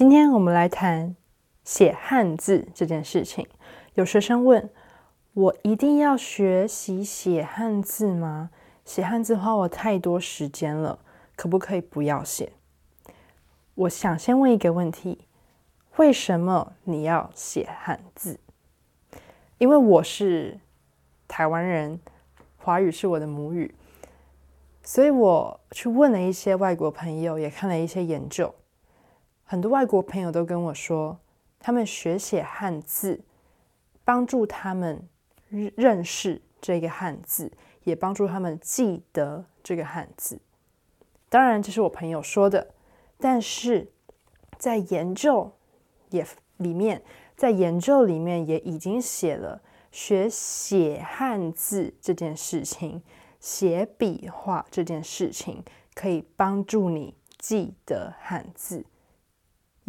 今天我们来谈写汉字这件事情。有学生问：我一定要学习写汉字吗？写汉字花我太多时间了，可不可以不要写？我想先问一个问题：为什么你要写汉字？因为我是台湾人，华语是我的母语，所以我去问了一些外国朋友，也看了一些研究。很多外国朋友都跟我说，他们学写汉字，帮助他们认识这个汉字，也帮助他们记得这个汉字。当然，这是我朋友说的，但是在研究也里面，在研究里面也已经写了，学写汉字这件事情，写笔画这件事情，可以帮助你记得汉字。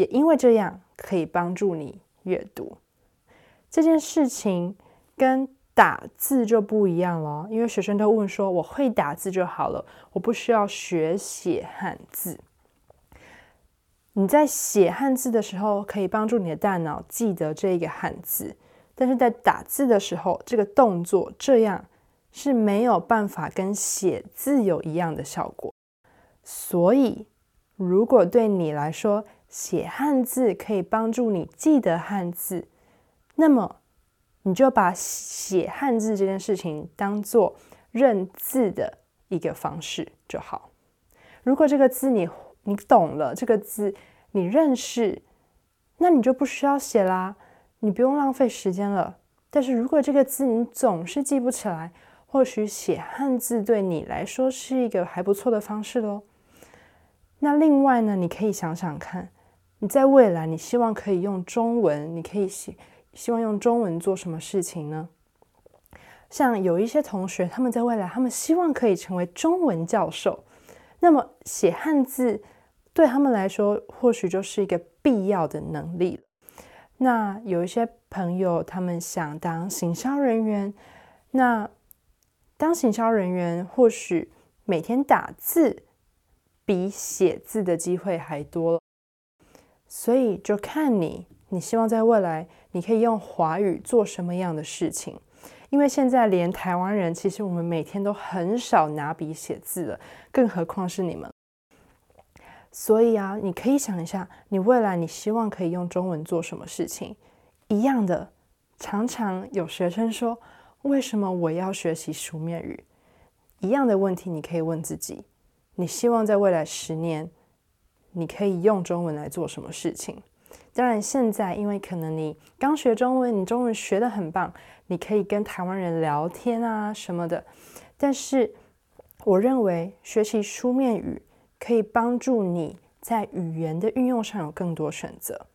也因为这样，可以帮助你阅读这件事情，跟打字就不一样了。因为学生都问说：“我会打字就好了，我不需要学写汉字。”你在写汉字的时候，可以帮助你的大脑记得这一个汉字，但是在打字的时候，这个动作这样是没有办法跟写字有一样的效果。所以，如果对你来说，写汉字可以帮助你记得汉字，那么你就把写汉字这件事情当做认字的一个方式就好。如果这个字你你懂了，这个字你认识，那你就不需要写啦，你不用浪费时间了。但是如果这个字你总是记不起来，或许写汉字对你来说是一个还不错的方式喽。那另外呢，你可以想想看。你在未来，你希望可以用中文，你可以写，希望用中文做什么事情呢？像有一些同学，他们在未来，他们希望可以成为中文教授，那么写汉字对他们来说，或许就是一个必要的能力了。那有一些朋友，他们想当行销人员，那当行销人员，或许每天打字比写字的机会还多。所以就看你，你希望在未来你可以用华语做什么样的事情？因为现在连台湾人，其实我们每天都很少拿笔写字了，更何况是你们。所以啊，你可以想一下，你未来你希望可以用中文做什么事情？一样的，常常有学生说，为什么我要学习书面语？一样的问题，你可以问自己，你希望在未来十年，你可以用中文来做什么事情？当然，现在因为可能你刚学中文，你中文学得很棒，你可以跟台湾人聊天啊什么的。但是，我认为学习书面语可以帮助你在语言的运用上有更多选择。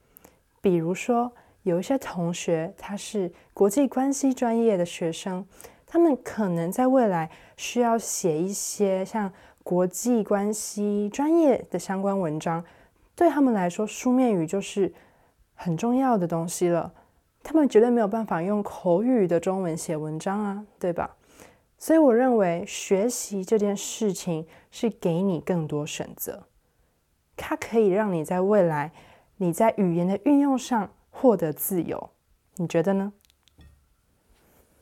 比如说，有一些同学他是国际关系专业的学生，他们可能在未来需要写一些像。国际关系专业的相关文章，对他们来说，书面语就是很重要的东西了。他们绝对没有办法用口语的中文写文章啊，对吧？所以我认为学习这件事情是给你更多选择，它可以让你在未来你在语言的运用上获得自由。你觉得呢？